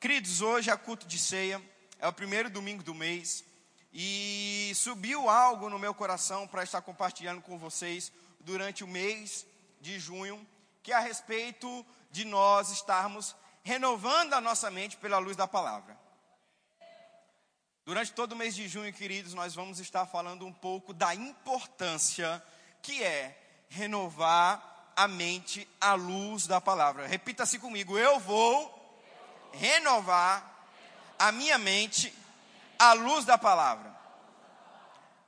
Queridos, hoje é culto de ceia, é o primeiro domingo do mês, e subiu algo no meu coração para estar compartilhando com vocês durante o mês de junho, que é a respeito de nós estarmos renovando a nossa mente pela luz da palavra. Durante todo o mês de junho, queridos, nós vamos estar falando um pouco da importância que é renovar a mente à luz da palavra. Repita-se comigo: eu vou renovar a minha mente à luz da palavra.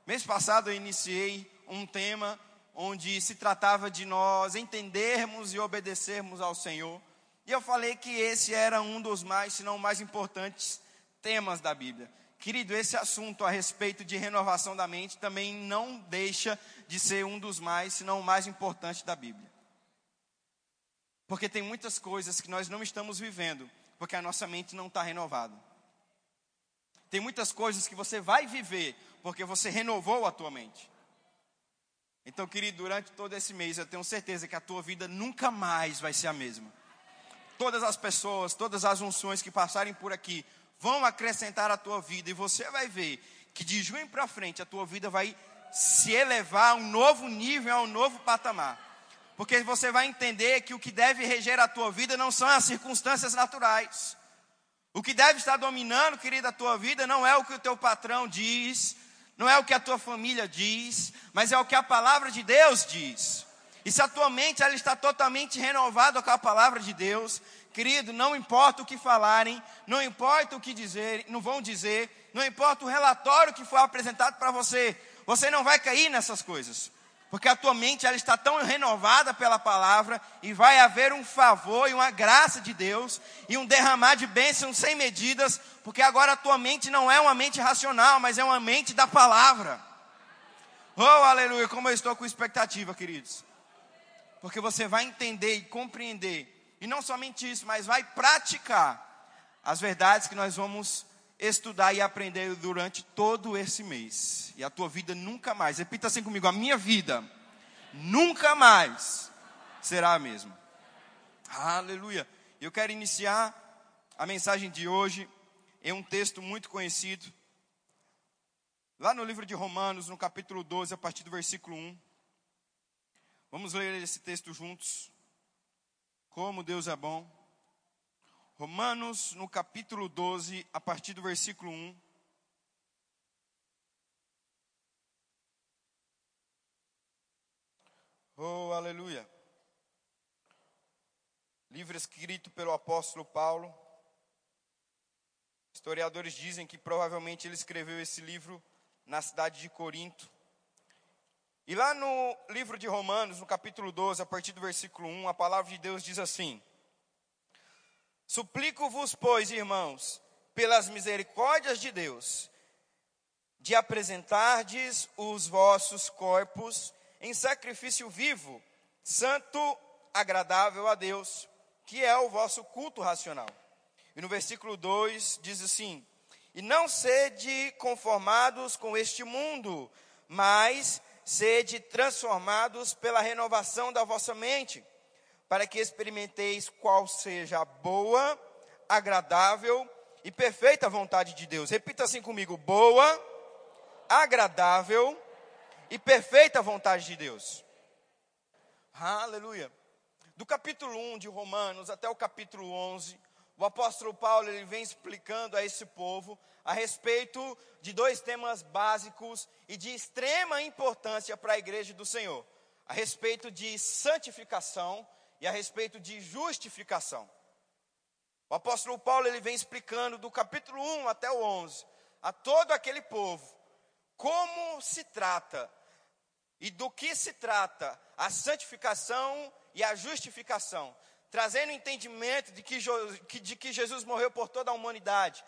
Mês passado eu iniciei um tema onde se tratava de nós entendermos e obedecermos ao Senhor. E eu falei que esse era um dos mais, se não mais importantes temas da Bíblia. Querido, esse assunto a respeito de renovação da mente também não deixa de ser um dos mais, se não o mais importante da Bíblia. Porque tem muitas coisas que nós não estamos vivendo, porque a nossa mente não está renovada. Tem muitas coisas que você vai viver, porque você renovou a tua mente. Então, querido, durante todo esse mês, eu tenho certeza que a tua vida nunca mais vai ser a mesma. Todas as pessoas, todas as unções que passarem por aqui, vão acrescentar à tua vida e você vai ver que de junho para frente a tua vida vai se elevar a um novo nível, a um novo patamar. Porque você vai entender que o que deve reger a tua vida não são as circunstâncias naturais. O que deve estar dominando, querida, a tua vida não é o que o teu patrão diz, não é o que a tua família diz, mas é o que a palavra de Deus diz. E se a tua mente ela está totalmente renovada com a palavra de Deus, Querido, não importa o que falarem, não importa o que dizer, não vão dizer, não importa o relatório que foi apresentado para você, você não vai cair nessas coisas. Porque a tua mente ela está tão renovada pela palavra e vai haver um favor e uma graça de Deus e um derramar de bênçãos sem medidas, porque agora a tua mente não é uma mente racional, mas é uma mente da palavra. Oh, aleluia, como eu estou com expectativa, queridos. Porque você vai entender e compreender e não somente isso, mas vai praticar as verdades que nós vamos estudar e aprender durante todo esse mês. E a tua vida nunca mais, repita assim comigo: a minha vida nunca mais será a mesma. Aleluia. Eu quero iniciar a mensagem de hoje em um texto muito conhecido. Lá no livro de Romanos, no capítulo 12, a partir do versículo 1. Vamos ler esse texto juntos. Como Deus é bom. Romanos, no capítulo 12, a partir do versículo 1. Oh, aleluia. Livro escrito pelo apóstolo Paulo. Historiadores dizem que provavelmente ele escreveu esse livro na cidade de Corinto. E lá no livro de Romanos, no capítulo 12, a partir do versículo 1, a palavra de Deus diz assim: Suplico-vos, pois, irmãos, pelas misericórdias de Deus, de apresentardes os vossos corpos em sacrifício vivo, santo, agradável a Deus, que é o vosso culto racional. E no versículo 2 diz assim: E não sede conformados com este mundo, mas sede transformados pela renovação da vossa mente, para que experimenteis qual seja a boa, agradável e perfeita vontade de Deus. Repita assim comigo: boa, agradável e perfeita vontade de Deus. Aleluia. Do capítulo 1 de Romanos até o capítulo 11, o apóstolo Paulo ele vem explicando a esse povo a respeito de dois temas básicos e de extrema importância para a igreja do Senhor: a respeito de santificação e a respeito de justificação. O apóstolo Paulo ele vem explicando do capítulo 1 até o 11 a todo aquele povo como se trata e do que se trata a santificação e a justificação trazendo entendimento de que, de que Jesus morreu por toda a humanidade,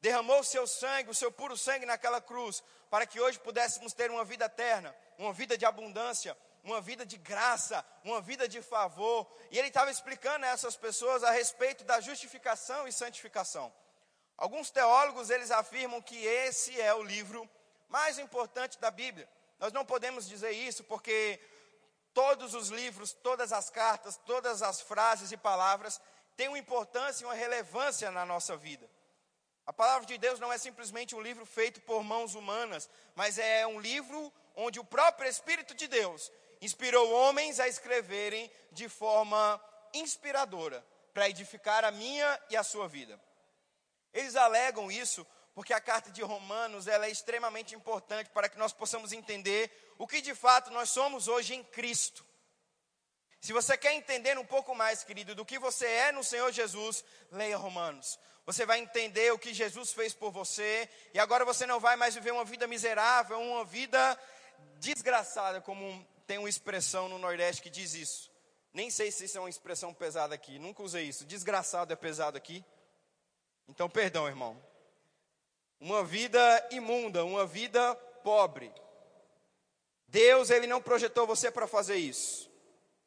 derramou o seu sangue, o seu puro sangue naquela cruz, para que hoje pudéssemos ter uma vida eterna, uma vida de abundância, uma vida de graça, uma vida de favor. E ele estava explicando a essas pessoas a respeito da justificação e santificação. Alguns teólogos eles afirmam que esse é o livro mais importante da Bíblia. Nós não podemos dizer isso porque todos os livros, todas as cartas, todas as frases e palavras tem uma importância e uma relevância na nossa vida. A palavra de Deus não é simplesmente um livro feito por mãos humanas, mas é um livro onde o próprio Espírito de Deus inspirou homens a escreverem de forma inspiradora para edificar a minha e a sua vida. Eles alegam isso porque a carta de Romanos ela é extremamente importante para que nós possamos entender o que de fato nós somos hoje em Cristo. Se você quer entender um pouco mais, querido, do que você é no Senhor Jesus, leia Romanos. Você vai entender o que Jesus fez por você, e agora você não vai mais viver uma vida miserável, uma vida desgraçada, como tem uma expressão no Nordeste que diz isso. Nem sei se isso é uma expressão pesada aqui, nunca usei isso. Desgraçado é pesado aqui. Então, perdão, irmão. Uma vida imunda, uma vida pobre. Deus, ele não projetou você para fazer isso,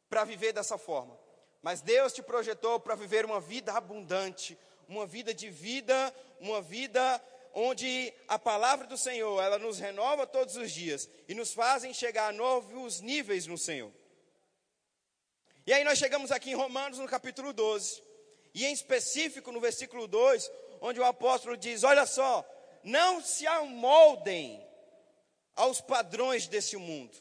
para viver dessa forma. Mas Deus te projetou para viver uma vida abundante, uma vida de vida, uma vida onde a palavra do Senhor, ela nos renova todos os dias e nos fazem chegar a novos níveis no Senhor. E aí nós chegamos aqui em Romanos, no capítulo 12, e em específico no versículo 2, onde o apóstolo diz: Olha só, não se amoldem aos padrões desse mundo.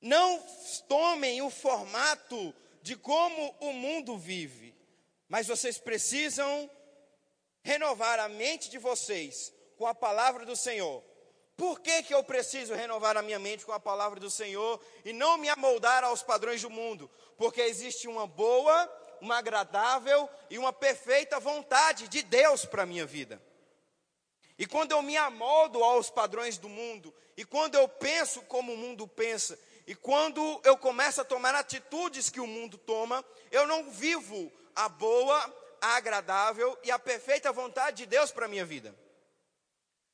Não tomem o formato de como o mundo vive, mas vocês precisam renovar a mente de vocês com a palavra do Senhor. Por que, que eu preciso renovar a minha mente com a palavra do Senhor e não me amoldar aos padrões do mundo? Porque existe uma boa, uma agradável e uma perfeita vontade de Deus para a minha vida. E quando eu me amoldo aos padrões do mundo, e quando eu penso como o mundo pensa, e quando eu começo a tomar atitudes que o mundo toma, eu não vivo a boa, a agradável e a perfeita vontade de Deus para a minha vida.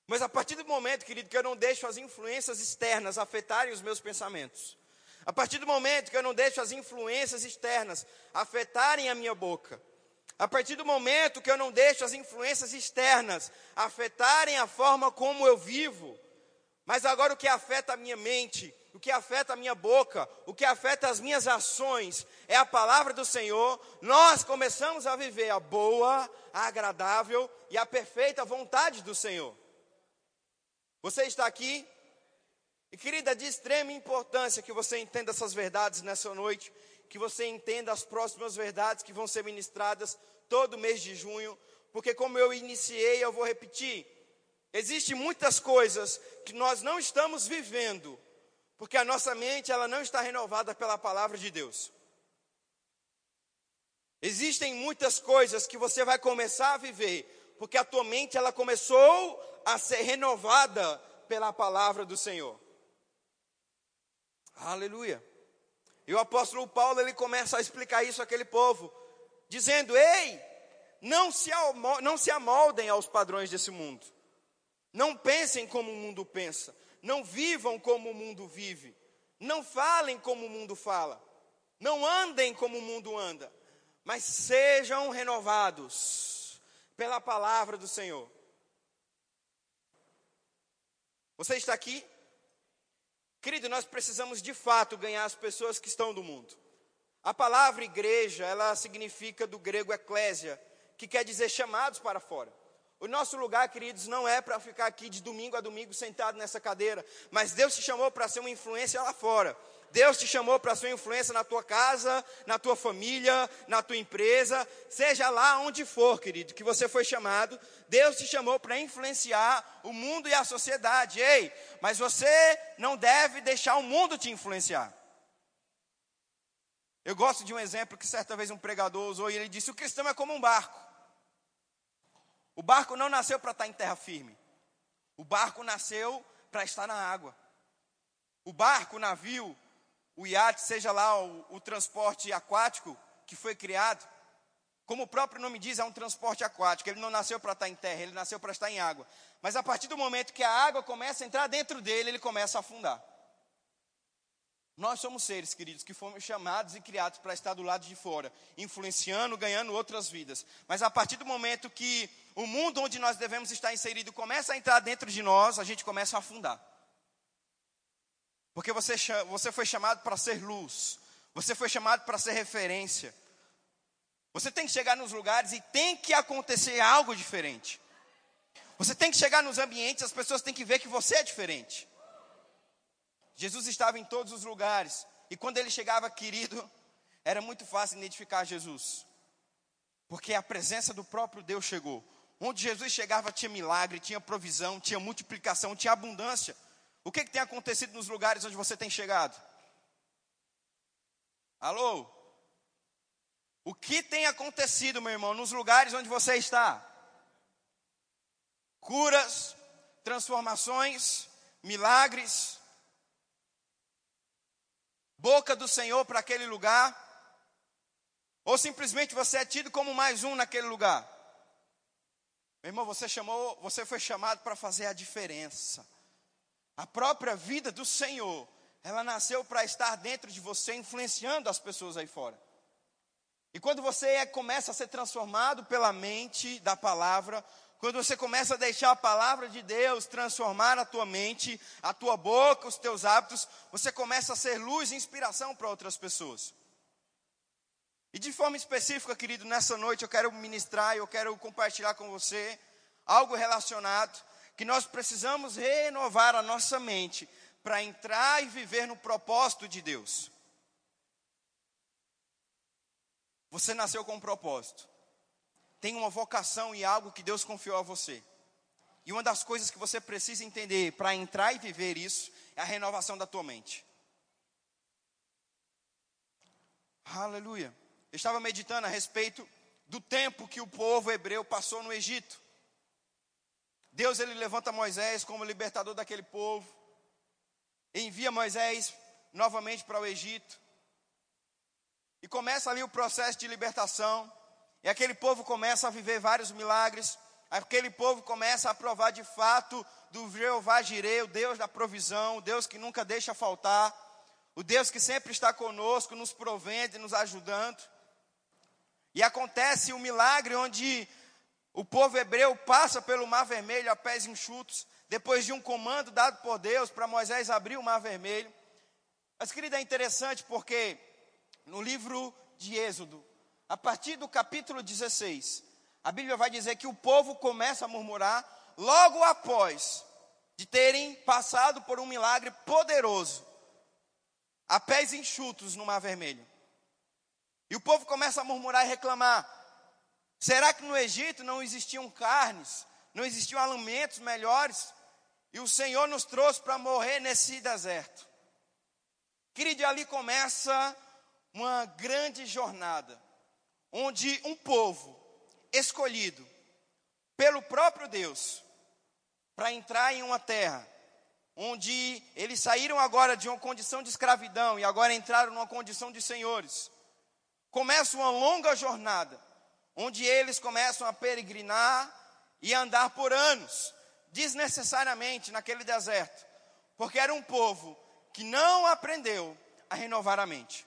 Mas a partir do momento, querido, que eu não deixo as influências externas afetarem os meus pensamentos, a partir do momento que eu não deixo as influências externas afetarem a minha boca, a partir do momento que eu não deixo as influências externas afetarem a forma como eu vivo, mas agora o que afeta a minha mente, o que afeta a minha boca, o que afeta as minhas ações é a palavra do Senhor, nós começamos a viver a boa, a agradável e a perfeita vontade do Senhor. Você está aqui? E querida, de extrema importância que você entenda essas verdades nessa noite, que você entenda as próximas verdades que vão ser ministradas todo mês de junho, porque como eu iniciei, eu vou repetir. Existem muitas coisas que nós não estamos vivendo, porque a nossa mente ela não está renovada pela palavra de Deus. Existem muitas coisas que você vai começar a viver, porque a tua mente ela começou a ser renovada pela palavra do Senhor. Aleluia. E o apóstolo Paulo ele começa a explicar isso àquele povo, dizendo: Ei, não se, não se amoldem aos padrões desse mundo. Não pensem como o mundo pensa. Não vivam como o mundo vive. Não falem como o mundo fala. Não andem como o mundo anda. Mas sejam renovados pela palavra do Senhor. Você está aqui? Querido, nós precisamos de fato ganhar as pessoas que estão do mundo. A palavra igreja, ela significa do grego eclésia, que quer dizer chamados para fora. O nosso lugar, queridos, não é para ficar aqui de domingo a domingo sentado nessa cadeira, mas Deus te chamou para ser uma influência lá fora. Deus te chamou para ser uma influência na tua casa, na tua família, na tua empresa, seja lá onde for, querido, que você foi chamado. Deus te chamou para influenciar o mundo e a sociedade. Ei, mas você não deve deixar o mundo te influenciar. Eu gosto de um exemplo que certa vez um pregador usou e ele disse: o cristão é como um barco. O barco não nasceu para estar em terra firme. O barco nasceu para estar na água. O barco, o navio, o iate, seja lá o, o transporte aquático que foi criado, como o próprio nome diz, é um transporte aquático. Ele não nasceu para estar em terra, ele nasceu para estar em água. Mas a partir do momento que a água começa a entrar dentro dele, ele começa a afundar. Nós somos seres, queridos, que fomos chamados e criados para estar do lado de fora, influenciando, ganhando outras vidas. Mas a partir do momento que o mundo onde nós devemos estar inserido começa a entrar dentro de nós, a gente começa a afundar. Porque você, você foi chamado para ser luz, você foi chamado para ser referência. Você tem que chegar nos lugares e tem que acontecer algo diferente. Você tem que chegar nos ambientes, as pessoas têm que ver que você é diferente. Jesus estava em todos os lugares, e quando ele chegava, querido, era muito fácil identificar Jesus, porque a presença do próprio Deus chegou. Onde Jesus chegava tinha milagre, tinha provisão, tinha multiplicação, tinha abundância. O que, que tem acontecido nos lugares onde você tem chegado? Alô? O que tem acontecido, meu irmão, nos lugares onde você está? Curas, transformações, milagres, boca do Senhor para aquele lugar, ou simplesmente você é tido como mais um naquele lugar? Meu irmão, você chamou, você foi chamado para fazer a diferença. A própria vida do Senhor, ela nasceu para estar dentro de você, influenciando as pessoas aí fora. E quando você é, começa a ser transformado pela mente da palavra, quando você começa a deixar a palavra de Deus transformar a tua mente, a tua boca, os teus hábitos, você começa a ser luz e inspiração para outras pessoas. E de forma específica, querido, nessa noite eu quero ministrar, eu quero compartilhar com você algo relacionado que nós precisamos renovar a nossa mente para entrar e viver no propósito de Deus. Você nasceu com um propósito. Tem uma vocação e algo que Deus confiou a você. E uma das coisas que você precisa entender para entrar e viver isso é a renovação da tua mente. Aleluia. Eu estava meditando a respeito do tempo que o povo hebreu passou no Egito. Deus ele levanta Moisés como libertador daquele povo. Envia Moisés novamente para o Egito. E começa ali o processo de libertação. E aquele povo começa a viver vários milagres. Aquele povo começa a provar de fato do Jeová Jireh, o Deus da provisão, o Deus que nunca deixa faltar, o Deus que sempre está conosco, nos provendo e nos ajudando. E acontece um milagre onde o povo hebreu passa pelo Mar Vermelho a pés enxutos, depois de um comando dado por Deus para Moisés abrir o Mar Vermelho. Mas, querida, é interessante porque no livro de Êxodo, a partir do capítulo 16, a Bíblia vai dizer que o povo começa a murmurar logo após de terem passado por um milagre poderoso, a pés enxutos no Mar Vermelho. E o povo começa a murmurar e reclamar: será que no Egito não existiam carnes, não existiam alimentos melhores? E o Senhor nos trouxe para morrer nesse deserto. Querido, ali começa uma grande jornada, onde um povo escolhido pelo próprio Deus para entrar em uma terra onde eles saíram agora de uma condição de escravidão e agora entraram numa condição de senhores. Começa uma longa jornada, onde eles começam a peregrinar e andar por anos, desnecessariamente naquele deserto, porque era um povo que não aprendeu a renovar a mente.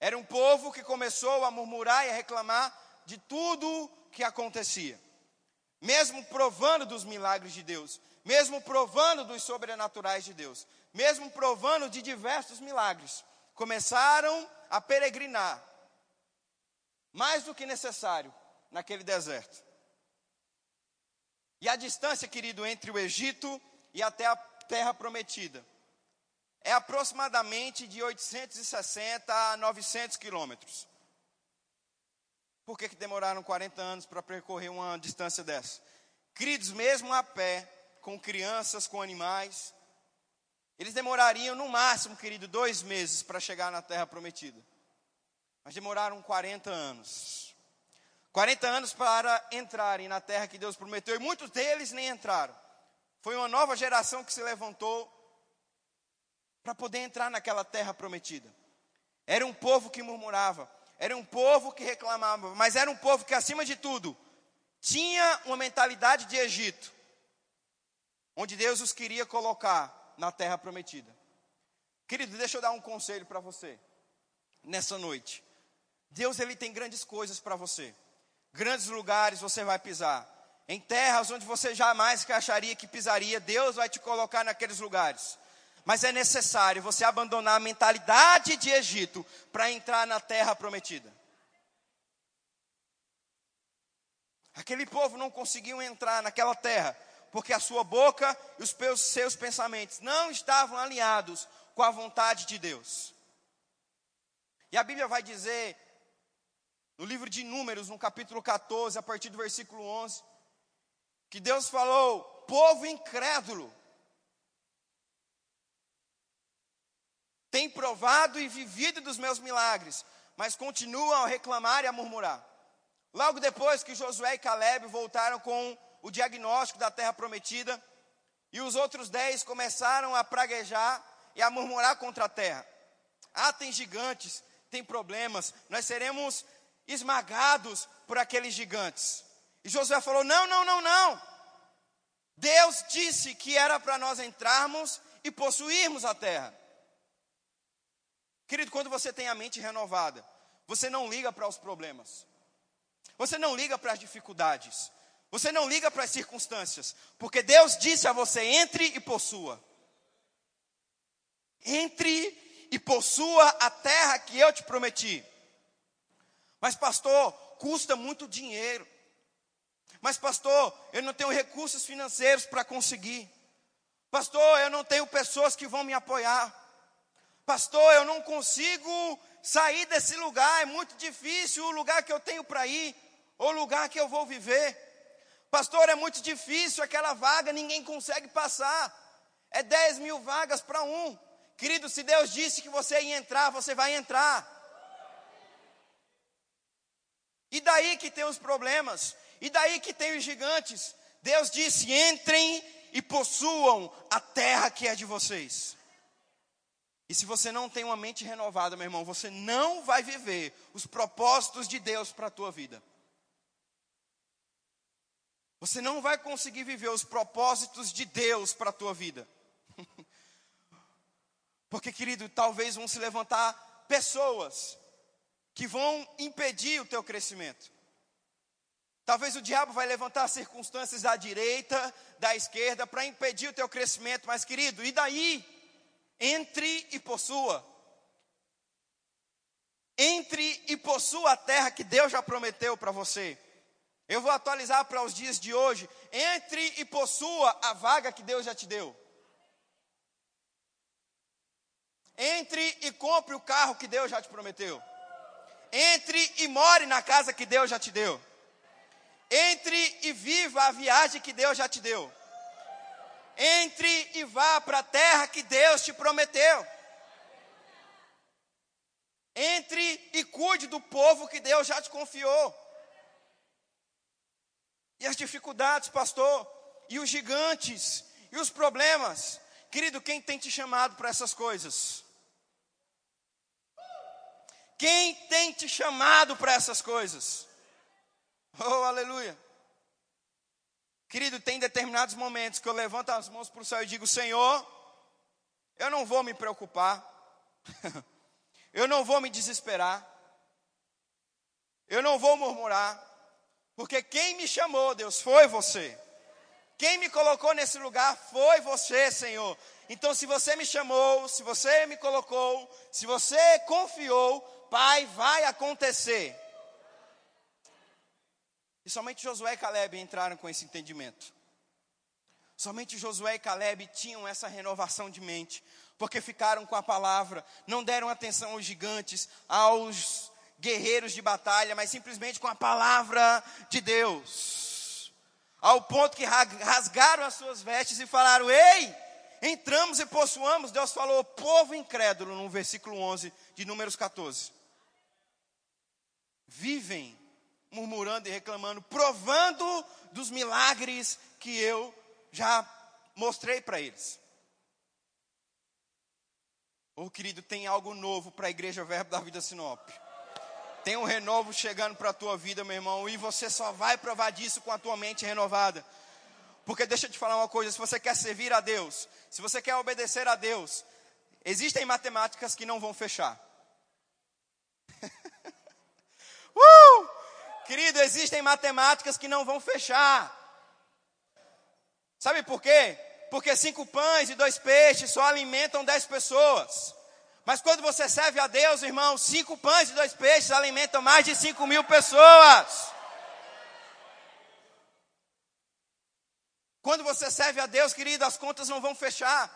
Era um povo que começou a murmurar e a reclamar de tudo que acontecia. Mesmo provando dos milagres de Deus, mesmo provando dos sobrenaturais de Deus, mesmo provando de diversos milagres, começaram a peregrinar mais do que necessário naquele deserto. E a distância, querido, entre o Egito e até a terra prometida é aproximadamente de 860 a 900 quilômetros. Por que, que demoraram 40 anos para percorrer uma distância dessa? Queridos, mesmo a pé, com crianças, com animais, eles demorariam no máximo, querido, dois meses para chegar na terra prometida. Mas demoraram 40 anos. 40 anos para entrarem na terra que Deus prometeu, e muitos deles nem entraram. Foi uma nova geração que se levantou para poder entrar naquela terra prometida. Era um povo que murmurava, era um povo que reclamava, mas era um povo que, acima de tudo, tinha uma mentalidade de Egito, onde Deus os queria colocar na terra prometida. Querido, deixa eu dar um conselho para você nessa noite. Deus ele tem grandes coisas para você. Grandes lugares você vai pisar. Em terras onde você jamais acharia que pisaria, Deus vai te colocar naqueles lugares. Mas é necessário você abandonar a mentalidade de Egito para entrar na terra prometida. Aquele povo não conseguiu entrar naquela terra porque a sua boca e os seus pensamentos não estavam alinhados com a vontade de Deus. E a Bíblia vai dizer, no livro de Números, no capítulo 14, a partir do versículo 11, que Deus falou: povo incrédulo, tem provado e vivido dos meus milagres, mas continuam a reclamar e a murmurar. Logo depois que Josué e Caleb voltaram com o diagnóstico da terra prometida, e os outros dez começaram a praguejar e a murmurar contra a terra. Ah, tem gigantes, tem problemas, nós seremos esmagados por aqueles gigantes. E Josué falou: Não, não, não, não. Deus disse que era para nós entrarmos e possuirmos a terra. Querido, quando você tem a mente renovada, você não liga para os problemas, você não liga para as dificuldades, você não liga para as circunstâncias, porque Deus disse a você: entre e possua. Entre e possua a terra que eu te prometi. Mas, pastor, custa muito dinheiro. Mas, pastor, eu não tenho recursos financeiros para conseguir. Pastor, eu não tenho pessoas que vão me apoiar. Pastor, eu não consigo sair desse lugar, é muito difícil o lugar que eu tenho para ir, ou o lugar que eu vou viver. Pastor, é muito difícil aquela vaga, ninguém consegue passar. É 10 mil vagas para um. Querido, se Deus disse que você ia entrar, você vai entrar. E daí que tem os problemas, e daí que tem os gigantes. Deus disse: entrem e possuam a terra que é de vocês. E se você não tem uma mente renovada, meu irmão, você não vai viver os propósitos de Deus para a tua vida. Você não vai conseguir viver os propósitos de Deus para a tua vida. Porque, querido, talvez vão se levantar pessoas que vão impedir o teu crescimento. Talvez o diabo vai levantar circunstâncias da direita, da esquerda, para impedir o teu crescimento, mas querido, e daí? Entre e possua. Entre e possua a terra que Deus já prometeu para você. Eu vou atualizar para os dias de hoje. Entre e possua a vaga que Deus já te deu. Entre e compre o carro que Deus já te prometeu. Entre e more na casa que Deus já te deu. Entre e viva a viagem que Deus já te deu. Entre e vá para a terra que Deus te prometeu. Entre e cuide do povo que Deus já te confiou. E as dificuldades, pastor, e os gigantes, e os problemas. Querido, quem tem te chamado para essas coisas? Quem tem te chamado para essas coisas? Oh, aleluia. Querido, tem determinados momentos que eu levanto as mãos para o céu e digo: Senhor, eu não vou me preocupar, eu não vou me desesperar, eu não vou murmurar, porque quem me chamou, Deus, foi você. Quem me colocou nesse lugar foi você, Senhor. Então, se você me chamou, se você me colocou, se você confiou, Pai, vai acontecer. E somente Josué e Caleb entraram com esse entendimento. Somente Josué e Caleb tinham essa renovação de mente, porque ficaram com a palavra, não deram atenção aos gigantes, aos guerreiros de batalha, mas simplesmente com a palavra de Deus. Ao ponto que rasgaram as suas vestes e falaram: Ei, entramos e possuamos. Deus falou: Povo incrédulo, no versículo 11 de Números 14 vivem murmurando e reclamando, provando dos milagres que eu já mostrei para eles. Oh, querido, tem algo novo para a igreja Verbo da Vida Sinop. Tem um renovo chegando para a tua vida, meu irmão, e você só vai provar disso com a tua mente renovada. Porque deixa eu te falar uma coisa: se você quer servir a Deus, se você quer obedecer a Deus, existem matemáticas que não vão fechar. Uh! Querido, existem matemáticas que não vão fechar. Sabe por quê? Porque cinco pães e dois peixes só alimentam dez pessoas. Mas quando você serve a Deus, irmão, cinco pães e dois peixes alimentam mais de cinco mil pessoas. Quando você serve a Deus, querido, as contas não vão fechar.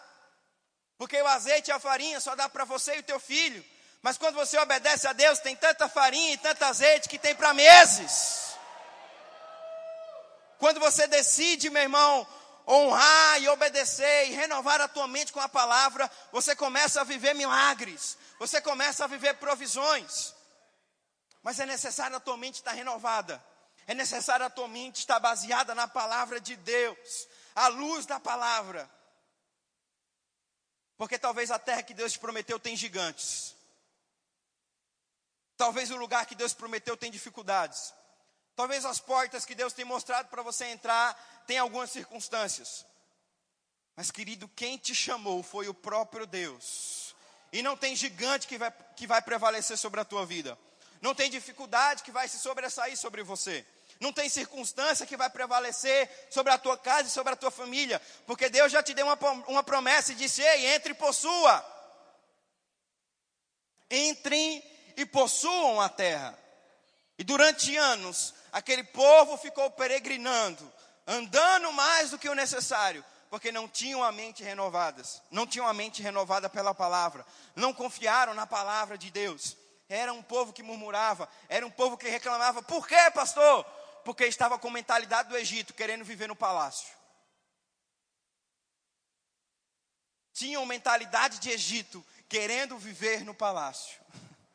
Porque o azeite e a farinha só dá para você e o teu filho. Mas quando você obedece a Deus, tem tanta farinha e tanto azeite que tem para meses. Quando você decide, meu irmão, honrar e obedecer e renovar a tua mente com a palavra, você começa a viver milagres, você começa a viver provisões. Mas é necessário a tua mente estar renovada. É necessário a tua mente estar baseada na palavra de Deus, à luz da palavra. Porque talvez a terra que Deus te prometeu tem gigantes. Talvez o lugar que Deus prometeu tem dificuldades. Talvez as portas que Deus tem mostrado para você entrar tem algumas circunstâncias. Mas, querido, quem te chamou foi o próprio Deus. E não tem gigante que vai, que vai prevalecer sobre a tua vida. Não tem dificuldade que vai se sobressair sobre você. Não tem circunstância que vai prevalecer sobre a tua casa e sobre a tua família. Porque Deus já te deu uma, uma promessa e disse: Ei, entre e possua. Entrem e possuam a terra. E durante anos, aquele povo ficou peregrinando, andando mais do que o necessário, porque não tinham a mente renovadas, não tinham a mente renovada pela palavra, não confiaram na palavra de Deus. Era um povo que murmurava, era um povo que reclamava: por quê, pastor? Porque estava com mentalidade do Egito, querendo viver no palácio. Tinham mentalidade de Egito, querendo viver no palácio.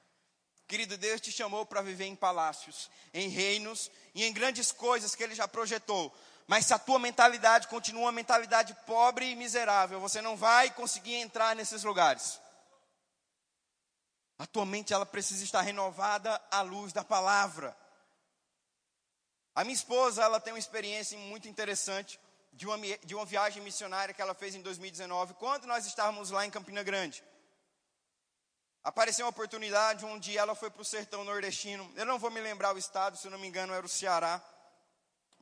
Querido, Deus te chamou para viver em palácios, em reinos e em grandes coisas que Ele já projetou. Mas se a tua mentalidade continua uma mentalidade pobre e miserável, você não vai conseguir entrar nesses lugares. A tua mente ela precisa estar renovada à luz da palavra. A minha esposa ela tem uma experiência muito interessante de uma, de uma viagem missionária que ela fez em 2019, quando nós estávamos lá em Campina Grande. Apareceu uma oportunidade onde ela foi para o sertão nordestino. Eu não vou me lembrar o estado, se não me engano era o Ceará.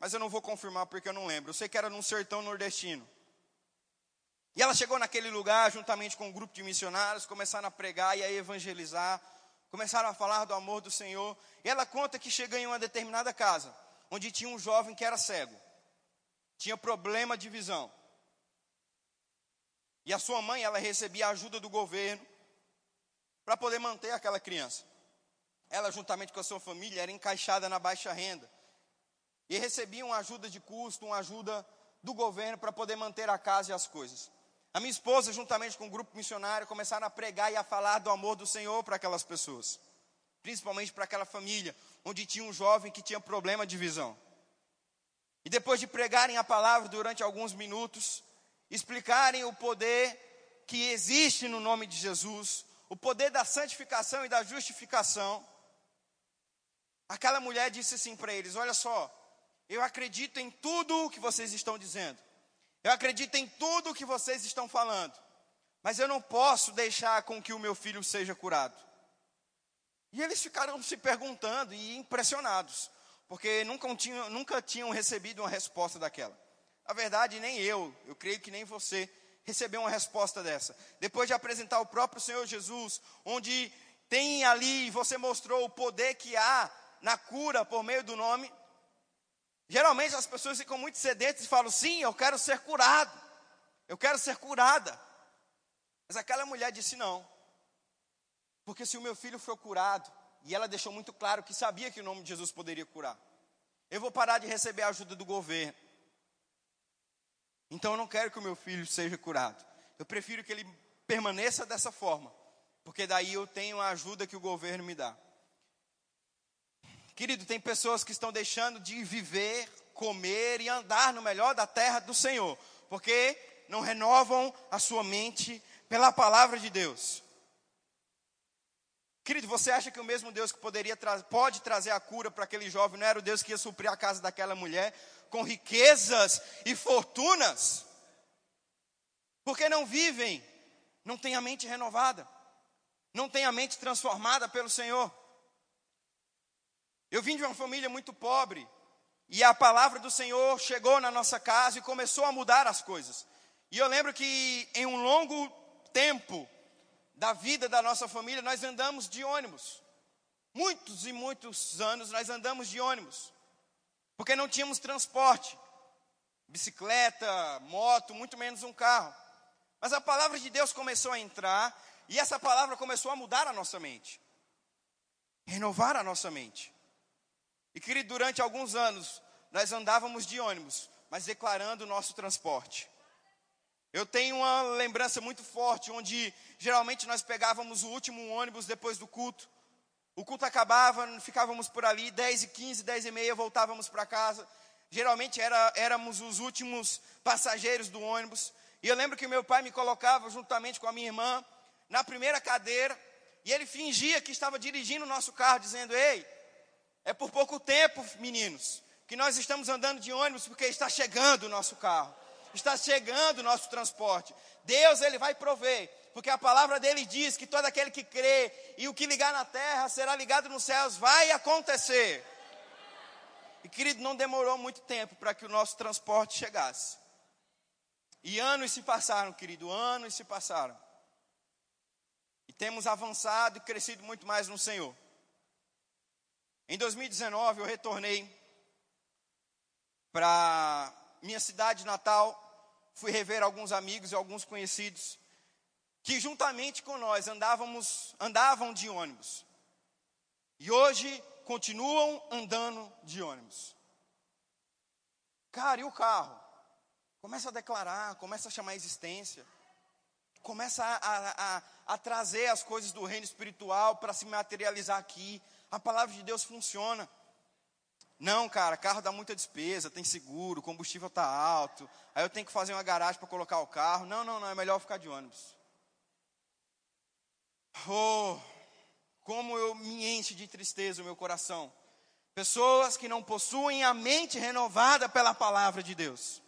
Mas eu não vou confirmar porque eu não lembro. Eu sei que era num sertão nordestino. E ela chegou naquele lugar juntamente com um grupo de missionários, começaram a pregar e a evangelizar, começaram a falar do amor do Senhor. E ela conta que chegou em uma determinada casa, onde tinha um jovem que era cego, tinha problema de visão. E a sua mãe, ela recebia a ajuda do governo para poder manter aquela criança. Ela, juntamente com a sua família, era encaixada na baixa renda. E recebia uma ajuda de custo, uma ajuda do governo para poder manter a casa e as coisas. A minha esposa, juntamente com o um grupo missionário, começaram a pregar e a falar do amor do Senhor para aquelas pessoas, principalmente para aquela família, onde tinha um jovem que tinha problema de visão. E depois de pregarem a palavra durante alguns minutos, explicarem o poder que existe no nome de Jesus, o poder da santificação e da justificação, aquela mulher disse assim para eles: Olha só, eu acredito em tudo o que vocês estão dizendo. Eu acredito em tudo o que vocês estão falando, mas eu não posso deixar com que o meu filho seja curado. E eles ficaram se perguntando e impressionados, porque nunca tinham, nunca tinham recebido uma resposta daquela. Na verdade, nem eu, eu creio que nem você recebeu uma resposta dessa. Depois de apresentar o próprio Senhor Jesus, onde tem ali, você mostrou o poder que há na cura por meio do nome, Geralmente as pessoas ficam muito sedentas e falam: sim, eu quero ser curado, eu quero ser curada. Mas aquela mulher disse: não, porque se o meu filho for curado, e ela deixou muito claro que sabia que o nome de Jesus poderia curar, eu vou parar de receber a ajuda do governo. Então eu não quero que o meu filho seja curado. Eu prefiro que ele permaneça dessa forma, porque daí eu tenho a ajuda que o governo me dá. Querido, tem pessoas que estão deixando de viver, comer e andar no melhor da terra do Senhor, porque não renovam a sua mente pela palavra de Deus. Querido, você acha que o mesmo Deus que poderia pode trazer a cura para aquele jovem não era o Deus que ia suprir a casa daquela mulher com riquezas e fortunas? Porque não vivem, não têm a mente renovada, não têm a mente transformada pelo Senhor. Eu vim de uma família muito pobre. E a palavra do Senhor chegou na nossa casa e começou a mudar as coisas. E eu lembro que em um longo tempo da vida da nossa família, nós andamos de ônibus. Muitos e muitos anos nós andamos de ônibus. Porque não tínhamos transporte. bicicleta, moto, muito menos um carro. Mas a palavra de Deus começou a entrar e essa palavra começou a mudar a nossa mente, renovar a nossa mente. E querido, durante alguns anos nós andávamos de ônibus, mas declarando o nosso transporte. Eu tenho uma lembrança muito forte, onde geralmente nós pegávamos o último ônibus depois do culto. O culto acabava, ficávamos por ali, 10 e 15, 10 e meia, voltávamos para casa. Geralmente era, éramos os últimos passageiros do ônibus. E eu lembro que meu pai me colocava juntamente com a minha irmã na primeira cadeira. E ele fingia que estava dirigindo o nosso carro, dizendo: Ei, é por pouco tempo, meninos, que nós estamos andando de ônibus, porque está chegando o nosso carro está chegando o nosso transporte. Deus, Ele vai prover, porque a palavra dele diz que todo aquele que crê e o que ligar na terra será ligado nos céus, vai acontecer. E querido, não demorou muito tempo para que o nosso transporte chegasse. E anos se passaram, querido, anos se passaram. E temos avançado e crescido muito mais no Senhor. Em 2019 eu retornei para minha cidade natal, fui rever alguns amigos e alguns conhecidos que juntamente com nós andávamos, andavam de ônibus. E hoje continuam andando de ônibus. Cara, e o carro? Começa a declarar, começa a chamar a existência, começa a, a, a, a trazer as coisas do reino espiritual para se materializar aqui. A palavra de Deus funciona. Não, cara, carro dá muita despesa, tem seguro, combustível está alto, aí eu tenho que fazer uma garagem para colocar o carro. Não, não, não, é melhor ficar de ônibus. Oh, como eu me enche de tristeza o meu coração. Pessoas que não possuem a mente renovada pela palavra de Deus.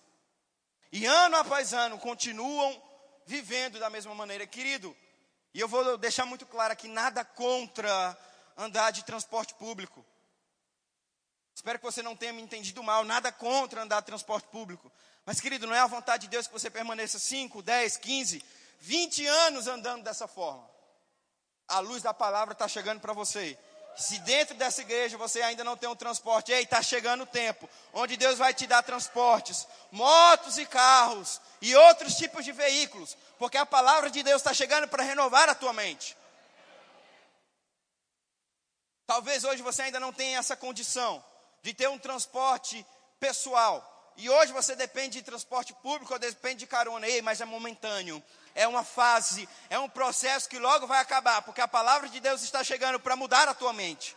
E ano após ano continuam vivendo da mesma maneira. Querido, e eu vou deixar muito claro aqui: nada contra andar de transporte público. Espero que você não tenha me entendido mal, nada contra andar de transporte público. Mas, querido, não é a vontade de Deus que você permaneça 5, 10, 15, 20 anos andando dessa forma. A luz da palavra está chegando para você. Se dentro dessa igreja você ainda não tem um transporte, ei, está chegando o tempo onde Deus vai te dar transportes, motos e carros e outros tipos de veículos, porque a palavra de Deus está chegando para renovar a tua mente. Talvez hoje você ainda não tenha essa condição, de ter um transporte pessoal. E hoje você depende de transporte público ou depende de carona, Ei, mas é momentâneo. É uma fase, é um processo que logo vai acabar, porque a palavra de Deus está chegando para mudar a tua mente.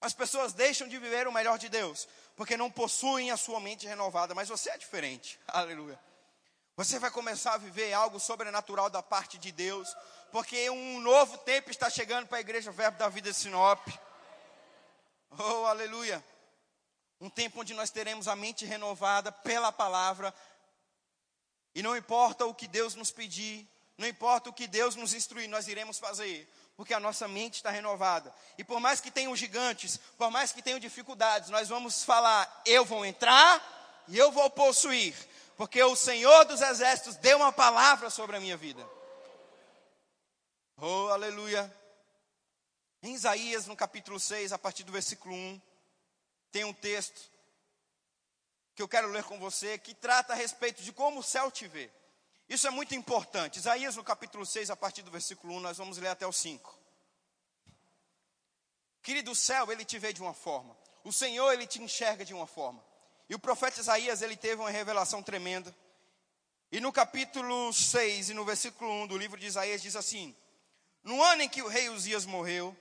As pessoas deixam de viver o melhor de Deus, porque não possuem a sua mente renovada, mas você é diferente. Aleluia. Você vai começar a viver algo sobrenatural da parte de Deus, porque um novo tempo está chegando para a igreja Verbo da Vida de Sinop. Oh, aleluia. Um tempo onde nós teremos a mente renovada pela palavra. E não importa o que Deus nos pedir, não importa o que Deus nos instruir, nós iremos fazer. Porque a nossa mente está renovada. E por mais que tenham gigantes, por mais que tenham dificuldades, nós vamos falar: eu vou entrar e eu vou possuir. Porque o Senhor dos Exércitos deu uma palavra sobre a minha vida. Oh, aleluia. Em Isaías, no capítulo 6, a partir do versículo 1, tem um texto que eu quero ler com você que trata a respeito de como o céu te vê. Isso é muito importante. Isaías, no capítulo 6, a partir do versículo 1, nós vamos ler até o 5. Querido, céu, ele te vê de uma forma. O Senhor, ele te enxerga de uma forma. E o profeta Isaías, ele teve uma revelação tremenda. E no capítulo 6 e no versículo 1 do livro de Isaías diz assim: No ano em que o rei Uzias morreu,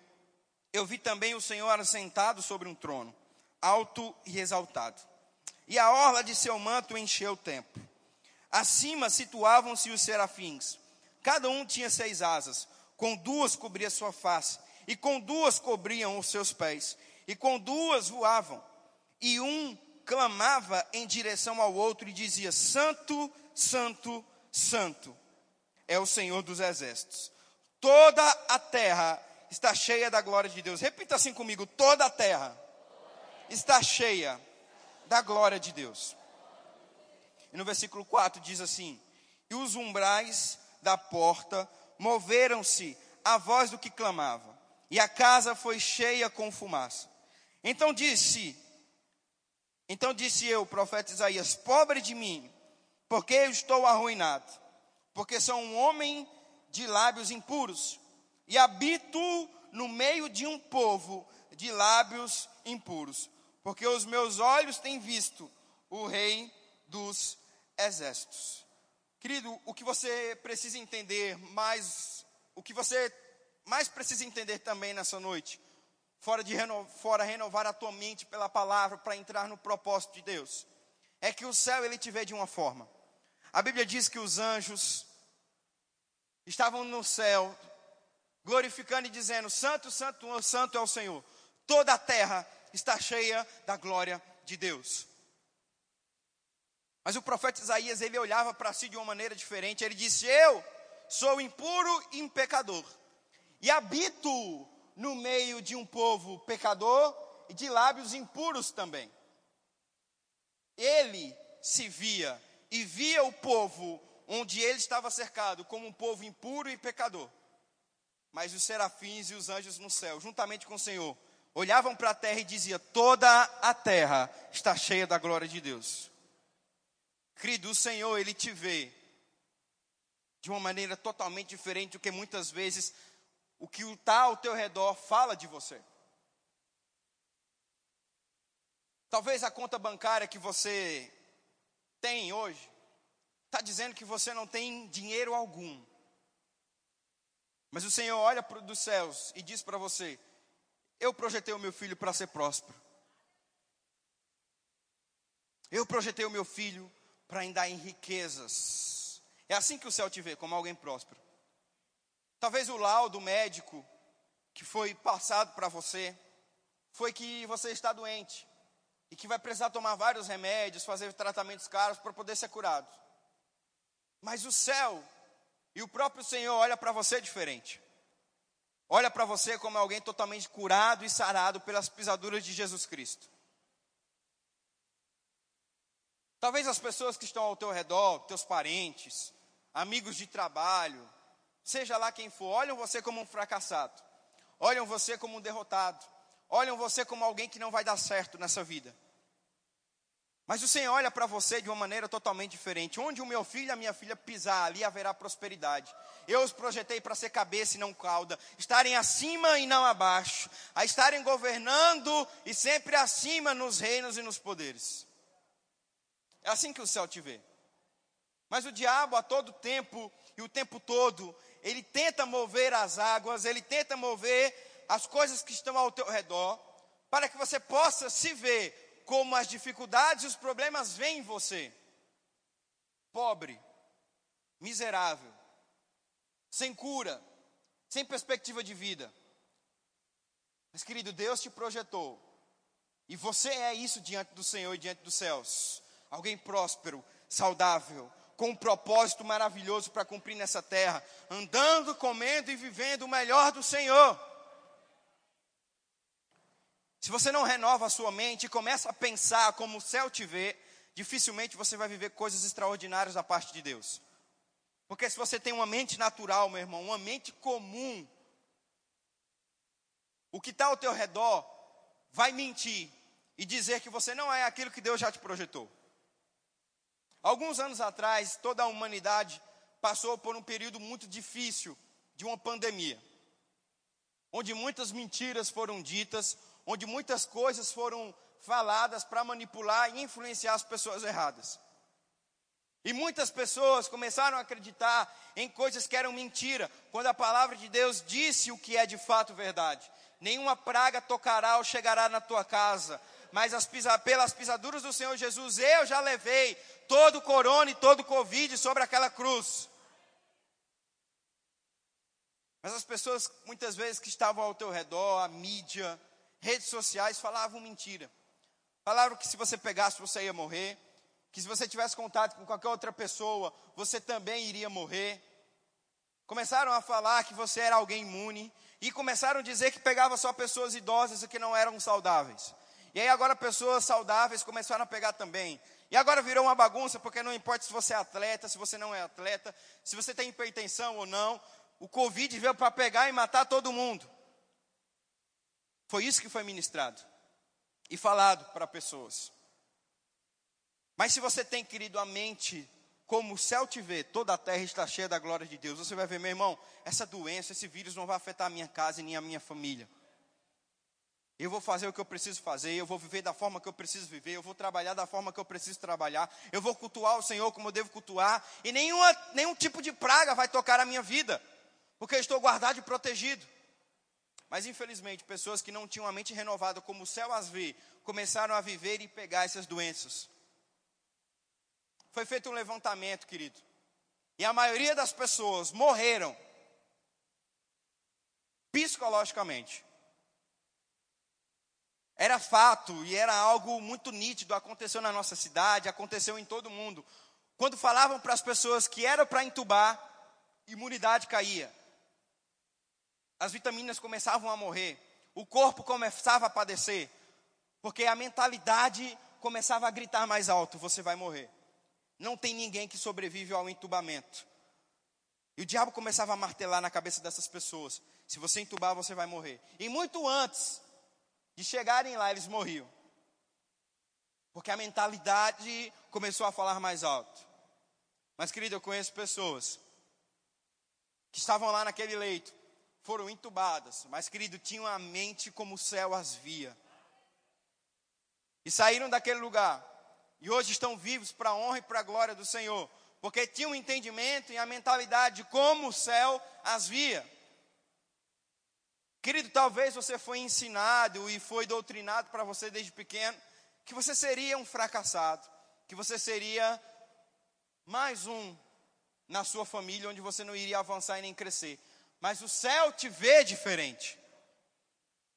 eu vi também o Senhor assentado sobre um trono, alto e exaltado. E a orla de seu manto encheu o templo. Acima situavam-se os serafins. Cada um tinha seis asas. Com duas cobria sua face, e com duas cobriam os seus pés, e com duas voavam. E um clamava em direção ao outro e dizia: Santo, Santo, Santo é o Senhor dos exércitos. Toda a terra está cheia da glória de Deus. Repita assim comigo: toda a terra está cheia da glória de Deus. E no versículo 4 diz assim: E os umbrais da porta moveram-se à voz do que clamava, e a casa foi cheia com fumaça. Então disse: Então disse eu, profeta Isaías: Pobre de mim, porque eu estou arruinado, porque sou um homem de lábios impuros e habito no meio de um povo de lábios impuros, porque os meus olhos têm visto o Rei dos Exércitos. Querido, o que você precisa entender mais, o que você mais precisa entender também nessa noite, fora de reno, fora renovar a tua mente pela palavra para entrar no propósito de Deus, é que o céu ele te vê de uma forma. A Bíblia diz que os anjos estavam no céu glorificando e dizendo: Santo, Santo, Santo é o Senhor. Toda a terra está cheia da glória de Deus. Mas o profeta Isaías, ele olhava para si de uma maneira diferente. Ele disse: Eu sou impuro e um pecador. E habito no meio de um povo pecador e de lábios impuros também. Ele se via e via o povo onde ele estava cercado como um povo impuro e pecador. Mas os serafins e os anjos no céu, juntamente com o Senhor, olhavam para a terra e diziam: Toda a terra está cheia da glória de Deus. Querido, o Senhor, Ele te vê de uma maneira totalmente diferente do que muitas vezes o que está ao teu redor fala de você. Talvez a conta bancária que você tem hoje está dizendo que você não tem dinheiro algum. Mas o Senhor olha dos céus e diz para você: Eu projetei o meu filho para ser próspero. Eu projetei o meu filho para andar em riquezas. É assim que o céu te vê, como alguém próspero. Talvez o laudo médico que foi passado para você foi que você está doente e que vai precisar tomar vários remédios, fazer tratamentos caros para poder ser curado. Mas o céu e o próprio Senhor olha para você diferente. Olha para você como alguém totalmente curado e sarado pelas pisaduras de Jesus Cristo. Talvez as pessoas que estão ao teu redor, teus parentes, amigos de trabalho, seja lá quem for, olham você como um fracassado, olham você como um derrotado, olham você como alguém que não vai dar certo nessa vida. Mas o Senhor olha para você de uma maneira totalmente diferente. Onde o meu filho e a minha filha pisar, ali haverá prosperidade. Eu os projetei para ser cabeça e não cauda, estarem acima e não abaixo, a estarem governando e sempre acima nos reinos e nos poderes. É assim que o céu te vê. Mas o diabo, a todo tempo e o tempo todo, ele tenta mover as águas, ele tenta mover as coisas que estão ao teu redor, para que você possa se ver como as dificuldades e os problemas vêm em você. Pobre, miserável, sem cura, sem perspectiva de vida. Mas, querido, Deus te projetou, e você é isso diante do Senhor e diante dos céus alguém próspero, saudável, com um propósito maravilhoso para cumprir nessa terra, andando, comendo e vivendo o melhor do Senhor. Se você não renova a sua mente e começa a pensar como o céu te vê, dificilmente você vai viver coisas extraordinárias da parte de Deus. Porque se você tem uma mente natural, meu irmão, uma mente comum, o que está ao teu redor vai mentir e dizer que você não é aquilo que Deus já te projetou. Alguns anos atrás, toda a humanidade passou por um período muito difícil de uma pandemia, onde muitas mentiras foram ditas, onde muitas coisas foram faladas para manipular e influenciar as pessoas erradas. E muitas pessoas começaram a acreditar em coisas que eram mentira, quando a palavra de Deus disse o que é de fato verdade. Nenhuma praga tocará ou chegará na tua casa, mas as pisa, pelas pisaduras do Senhor Jesus eu já levei todo o corona e todo o covid sobre aquela cruz. Mas as pessoas, muitas vezes, que estavam ao teu redor, a mídia, redes sociais, falavam mentira. Falaram que se você pegasse, você ia morrer. Que se você tivesse contato com qualquer outra pessoa, você também iria morrer. Começaram a falar que você era alguém imune. E começaram a dizer que pegava só pessoas idosas e que não eram saudáveis. E aí agora pessoas saudáveis começaram a pegar também. E agora virou uma bagunça, porque não importa se você é atleta, se você não é atleta, se você tem hipertensão ou não, o Covid veio para pegar e matar todo mundo. Foi isso que foi ministrado e falado para pessoas. Mas se você tem, querido, a mente como o céu te vê, toda a terra está cheia da glória de Deus. Você vai ver, meu irmão, essa doença, esse vírus não vai afetar a minha casa e nem a minha família. Eu vou fazer o que eu preciso fazer, eu vou viver da forma que eu preciso viver, eu vou trabalhar da forma que eu preciso trabalhar, eu vou cultuar o Senhor como eu devo cultuar, e nenhuma, nenhum tipo de praga vai tocar a minha vida, porque eu estou guardado e protegido. Mas infelizmente, pessoas que não tinham a mente renovada como o céu as vê, começaram a viver e pegar essas doenças. Foi feito um levantamento, querido. E a maioria das pessoas morreram psicologicamente. Era fato e era algo muito nítido, aconteceu na nossa cidade, aconteceu em todo mundo. Quando falavam para as pessoas que era para entubar, imunidade caía. As vitaminas começavam a morrer, o corpo começava a padecer, porque a mentalidade começava a gritar mais alto: você vai morrer. Não tem ninguém que sobrevive ao entubamento. E o diabo começava a martelar na cabeça dessas pessoas: se você entubar, você vai morrer. E muito antes de chegarem lá, eles morriam. Porque a mentalidade começou a falar mais alto. Mas, querido, eu conheço pessoas que estavam lá naquele leito, foram entubadas, mas, querido, tinham a mente como o céu as via. E saíram daquele lugar e hoje estão vivos para a honra e para a glória do Senhor, porque tinham um entendimento e a mentalidade de como o céu as via. Querido, talvez você foi ensinado e foi doutrinado para você desde pequeno que você seria um fracassado, que você seria mais um na sua família onde você não iria avançar e nem crescer. Mas o céu te vê diferente.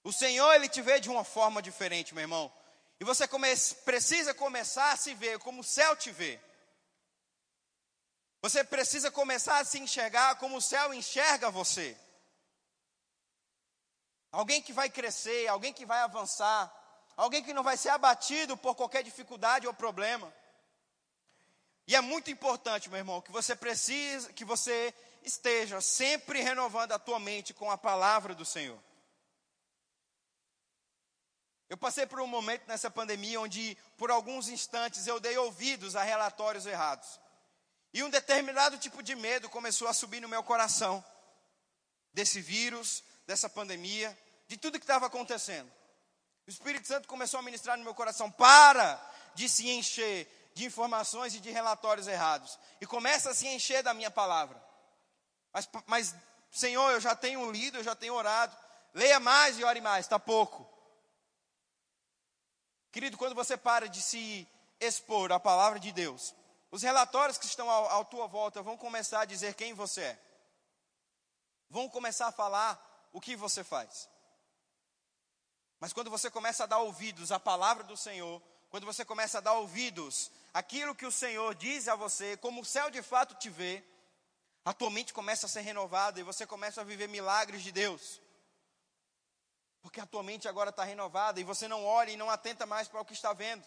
O Senhor ele te vê de uma forma diferente, meu irmão. E você come precisa começar a se ver como o céu te vê. Você precisa começar a se enxergar como o céu enxerga você. Alguém que vai crescer, alguém que vai avançar, alguém que não vai ser abatido por qualquer dificuldade ou problema. E é muito importante, meu irmão, que você precisa, que você esteja sempre renovando a tua mente com a palavra do Senhor. Eu passei por um momento nessa pandemia onde, por alguns instantes, eu dei ouvidos a relatórios errados. E um determinado tipo de medo começou a subir no meu coração. Desse vírus, dessa pandemia, de tudo que estava acontecendo. O Espírito Santo começou a ministrar no meu coração: para de se encher de informações e de relatórios errados. E começa a se encher da minha palavra. Mas, mas Senhor, eu já tenho lido, eu já tenho orado. Leia mais e ore mais, está pouco. Querido, quando você para de se expor à palavra de Deus, os relatórios que estão à, tua volta vão começar a dizer quem você é. Vão começar a falar o que você faz. Mas quando você começa a dar ouvidos à palavra do Senhor, quando você começa a dar ouvidos àquilo que o Senhor diz a você, como o céu de fato te vê, a tua mente começa a ser renovada e você começa a viver milagres de Deus. Porque a tua mente agora está renovada e você não olha e não atenta mais para o que está vendo.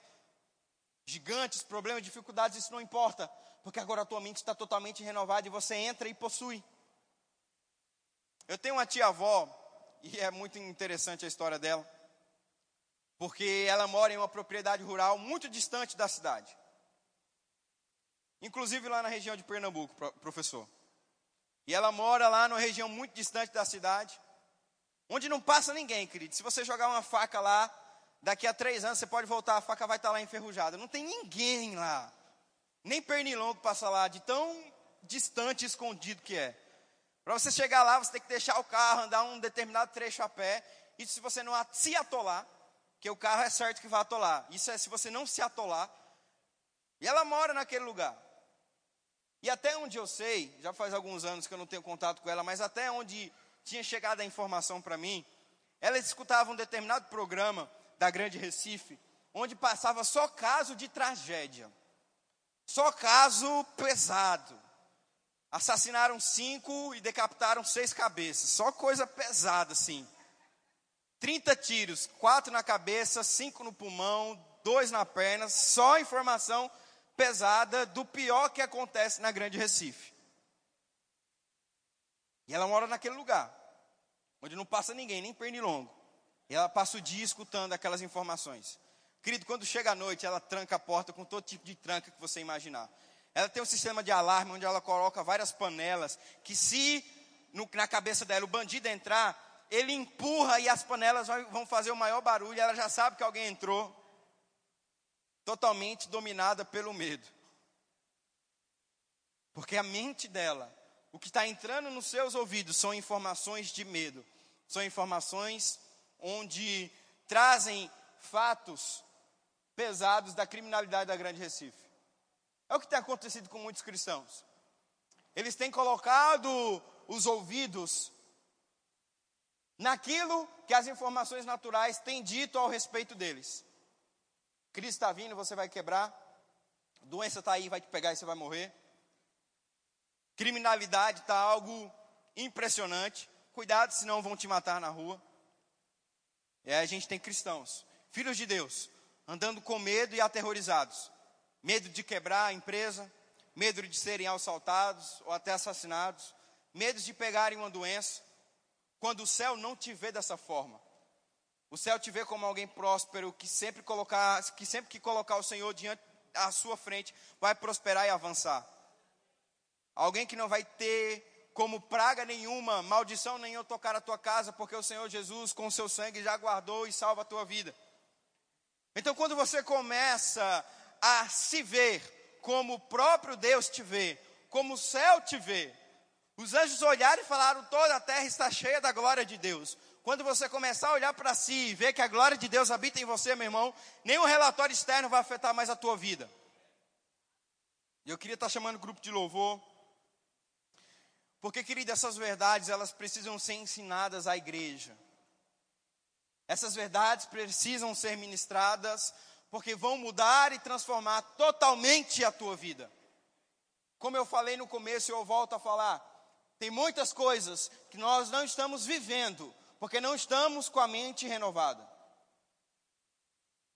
Gigantes, problemas, dificuldades, isso não importa. Porque agora a tua mente está totalmente renovada e você entra e possui. Eu tenho uma tia-avó, e é muito interessante a história dela. Porque ela mora em uma propriedade rural muito distante da cidade. Inclusive lá na região de Pernambuco, professor. E ela mora lá numa região muito distante da cidade. Onde não passa ninguém, querido. Se você jogar uma faca lá, daqui a três anos você pode voltar, a faca vai estar lá enferrujada. Não tem ninguém lá. Nem pernilongo passa lá, de tão distante e escondido que é. Para você chegar lá, você tem que deixar o carro, andar um determinado trecho a pé. Isso se você não se atolar, que o carro é certo que vai atolar. Isso é se você não se atolar. E ela mora naquele lugar. E até onde eu sei, já faz alguns anos que eu não tenho contato com ela, mas até onde tinha chegado a informação para mim, ela escutava um determinado programa da Grande Recife, onde passava só caso de tragédia, só caso pesado. Assassinaram cinco e decapitaram seis cabeças, só coisa pesada assim. 30 tiros, quatro na cabeça, cinco no pulmão, dois na perna, só informação pesada do pior que acontece na Grande Recife. E ela mora naquele lugar, onde não passa ninguém, nem pernilongo. E ela passa o dia escutando aquelas informações. Querido, quando chega a noite, ela tranca a porta com todo tipo de tranca que você imaginar. Ela tem um sistema de alarme onde ela coloca várias panelas que se no, na cabeça dela o bandido entrar, ele empurra e as panelas vão fazer o maior barulho, ela já sabe que alguém entrou. Totalmente dominada pelo medo. Porque a mente dela, o que está entrando nos seus ouvidos são informações de medo. São informações onde trazem fatos pesados da criminalidade da Grande Recife. É o que tem acontecido com muitos cristãos. Eles têm colocado os ouvidos naquilo que as informações naturais têm dito ao respeito deles. Cristo está vindo, você vai quebrar. Doença está aí, vai te pegar e você vai morrer. Criminalidade está algo impressionante. Cuidado, senão vão te matar na rua. E aí a gente tem cristãos, filhos de Deus, andando com medo e aterrorizados. Medo de quebrar a empresa, medo de serem assaltados ou até assassinados, medo de pegarem uma doença. Quando o céu não te vê dessa forma, o céu te vê como alguém próspero que sempre colocar, que sempre que colocar o Senhor diante à sua frente, vai prosperar e avançar. Alguém que não vai ter como praga nenhuma, maldição nenhuma tocar a tua casa, porque o Senhor Jesus com o seu sangue já guardou e salva a tua vida. Então, quando você começa a se ver como o próprio Deus te vê, como o céu te vê, os anjos olharam e falaram: toda a terra está cheia da glória de Deus. Quando você começar a olhar para si e ver que a glória de Deus habita em você, meu irmão, nenhum relatório externo vai afetar mais a tua vida. Eu queria estar chamando o grupo de louvor. Porque, querido, essas verdades, elas precisam ser ensinadas à igreja. Essas verdades precisam ser ministradas porque vão mudar e transformar totalmente a tua vida. Como eu falei no começo eu volto a falar, tem muitas coisas que nós não estamos vivendo porque não estamos com a mente renovada.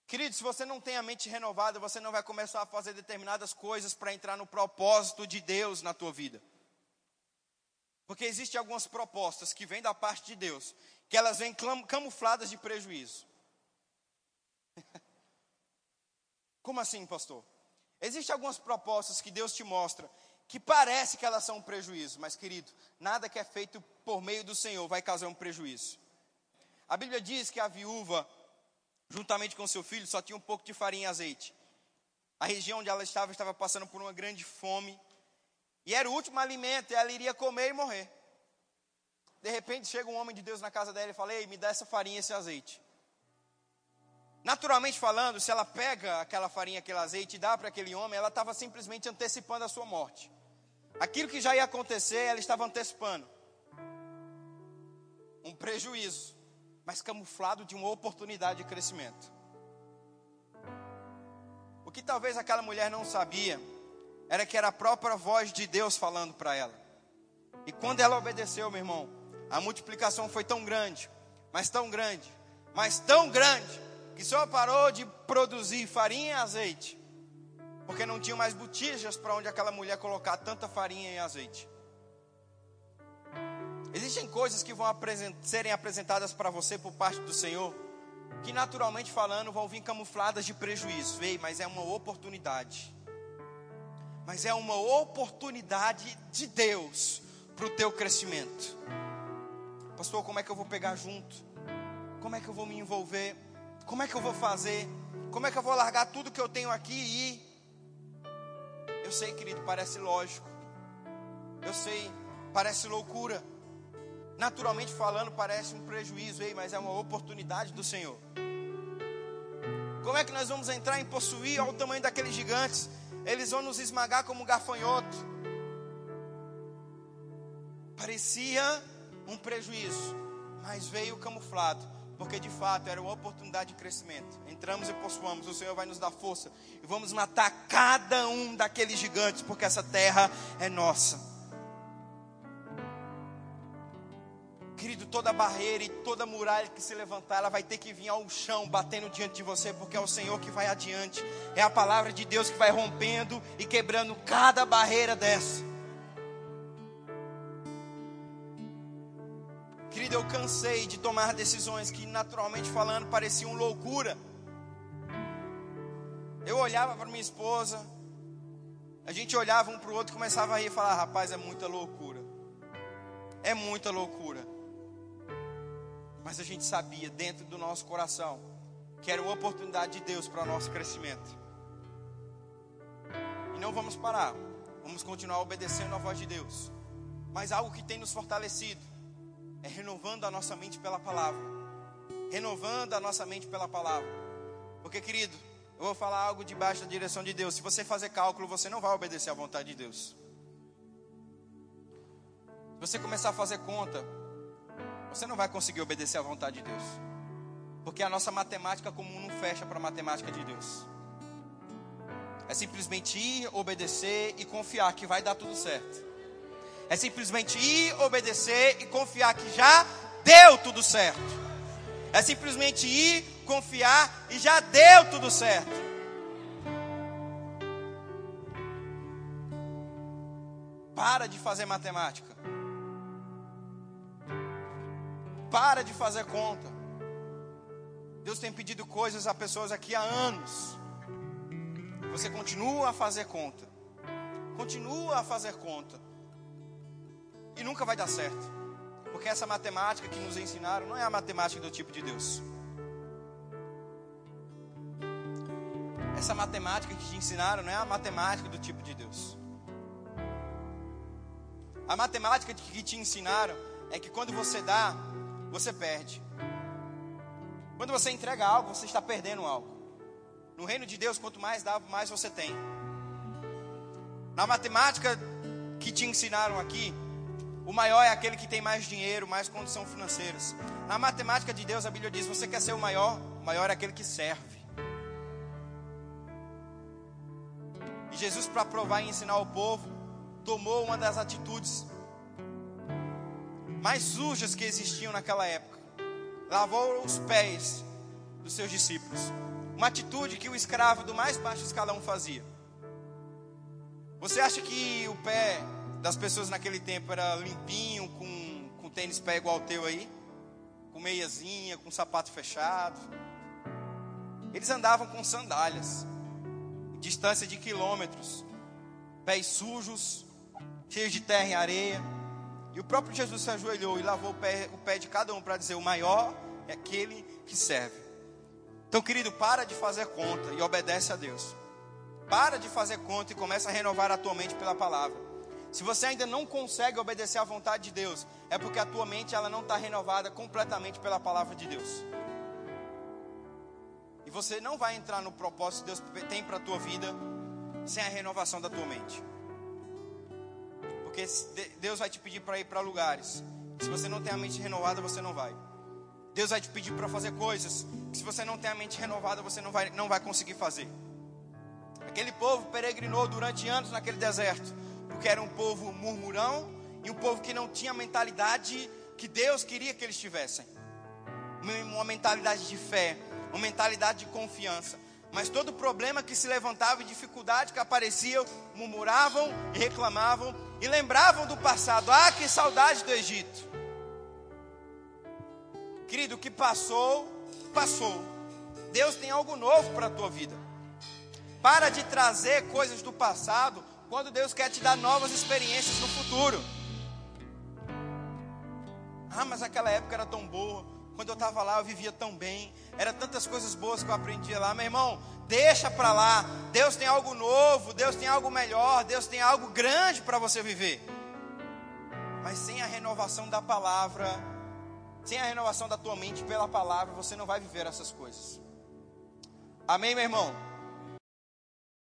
Querido, se você não tem a mente renovada, você não vai começar a fazer determinadas coisas para entrar no propósito de Deus na tua vida. Porque existem algumas propostas que vêm da parte de Deus, que elas vêm camufladas de prejuízo. Como assim, pastor? Existem algumas propostas que Deus te mostra que parece que elas são um prejuízo, mas querido, nada que é feito por meio do Senhor vai causar um prejuízo. A Bíblia diz que a viúva, juntamente com seu filho, só tinha um pouco de farinha e azeite. A região onde ela estava estava passando por uma grande fome. E era o último alimento, e ela iria comer e morrer. De repente chega um homem de Deus na casa dela e fala: Ei, me dá essa farinha e esse azeite. Naturalmente falando, se ela pega aquela farinha, aquele azeite e dá para aquele homem, ela estava simplesmente antecipando a sua morte. Aquilo que já ia acontecer, ela estava antecipando. Um prejuízo, mas camuflado de uma oportunidade de crescimento. O que talvez aquela mulher não sabia era que era a própria voz de Deus falando para ela. E quando ela obedeceu, meu irmão, a multiplicação foi tão grande, mas tão grande, mas tão grande, que só parou de produzir farinha e azeite, porque não tinha mais botijas para onde aquela mulher colocar tanta farinha e azeite. Existem coisas que vão apresent serem apresentadas para você por parte do Senhor, que naturalmente falando vão vir camufladas de prejuízo, Vei, mas é uma oportunidade mas é uma oportunidade de Deus para o teu crescimento. Pastor, como é que eu vou pegar junto? Como é que eu vou me envolver? Como é que eu vou fazer? Como é que eu vou largar tudo que eu tenho aqui e ir? Eu sei, querido, parece lógico. Eu sei, parece loucura. Naturalmente falando, parece um prejuízo aí, mas é uma oportunidade do Senhor. Como é que nós vamos entrar em possuir ao tamanho daqueles gigantes? eles vão nos esmagar como um gafanhoto. Parecia um prejuízo, mas veio camuflado, porque de fato era uma oportunidade de crescimento. Entramos e possuamos, o Senhor vai nos dar força e vamos matar cada um daqueles gigantes, porque essa terra é nossa. Querido, toda barreira e toda muralha que se levantar, ela vai ter que vir ao chão, batendo diante de você, porque é o Senhor que vai adiante. É a palavra de Deus que vai rompendo e quebrando cada barreira dessa. Cansei de tomar decisões que, naturalmente falando, pareciam loucura. Eu olhava para minha esposa, a gente olhava um para o outro e começava a rir e falar: rapaz, é muita loucura. É muita loucura. Mas a gente sabia dentro do nosso coração que era uma oportunidade de Deus para o nosso crescimento. E não vamos parar. Vamos continuar obedecendo a voz de Deus. Mas algo que tem nos fortalecido é renovando a nossa mente pela palavra. Renovando a nossa mente pela palavra. Porque, querido, eu vou falar algo debaixo da direção de Deus. Se você fazer cálculo, você não vai obedecer à vontade de Deus. Se você começar a fazer conta, você não vai conseguir obedecer à vontade de Deus. Porque a nossa matemática comum não fecha para a matemática de Deus. É simplesmente ir, obedecer e confiar que vai dar tudo certo. É simplesmente ir, obedecer e confiar que já deu tudo certo. É simplesmente ir, confiar e já deu tudo certo. Para de fazer matemática. Para de fazer conta. Deus tem pedido coisas a pessoas aqui há anos. Você continua a fazer conta. Continua a fazer conta. E nunca vai dar certo. Porque essa matemática que nos ensinaram não é a matemática do tipo de Deus. Essa matemática que te ensinaram não é a matemática do tipo de Deus. A matemática que te ensinaram é que quando você dá, você perde. Quando você entrega algo, você está perdendo algo. No reino de Deus, quanto mais dá, mais você tem. Na matemática que te ensinaram aqui, o maior é aquele que tem mais dinheiro, mais condição financeiras. Na matemática de Deus, a Bíblia diz: você quer ser o maior? O maior é aquele que serve. E Jesus, para provar e ensinar o povo, tomou uma das atitudes mais sujas que existiam naquela época. Lavou os pés dos seus discípulos. Uma atitude que o escravo do mais baixo escalão fazia. Você acha que o pé das pessoas naquele tempo era limpinho, com, com tênis pé igual o teu aí, com meiazinha, com sapato fechado. Eles andavam com sandálias, distância de quilômetros, pés sujos, cheios de terra e areia. E o próprio Jesus se ajoelhou e lavou o pé, o pé de cada um para dizer: o maior é aquele que serve. Então, querido, para de fazer conta e obedece a Deus. Para de fazer conta e começa a renovar a tua mente pela palavra. Se você ainda não consegue obedecer à vontade de Deus, é porque a tua mente ela não está renovada completamente pela palavra de Deus. E você não vai entrar no propósito que Deus tem para a tua vida sem a renovação da tua mente. Porque Deus vai te pedir para ir para lugares. Se você não tem a mente renovada, você não vai. Deus vai te pedir para fazer coisas que se você não tem a mente renovada, você não vai, não vai conseguir fazer. Aquele povo peregrinou durante anos naquele deserto porque era um povo murmurão e um povo que não tinha a mentalidade que Deus queria que eles tivessem. Uma mentalidade de fé, uma mentalidade de confiança. Mas todo problema que se levantava e dificuldade que aparecia, murmuravam e reclamavam e lembravam do passado. Ah, que saudade do Egito. Querido, o que passou, passou. Deus tem algo novo para a tua vida. Para de trazer coisas do passado quando Deus quer te dar novas experiências no futuro. Ah, mas aquela época era tão boa. Quando eu estava lá, eu vivia tão bem. Era tantas coisas boas que eu aprendia lá. Meu irmão, deixa para lá. Deus tem algo novo. Deus tem algo melhor. Deus tem algo grande para você viver. Mas sem a renovação da palavra, sem a renovação da tua mente pela palavra, você não vai viver essas coisas. Amém, meu irmão?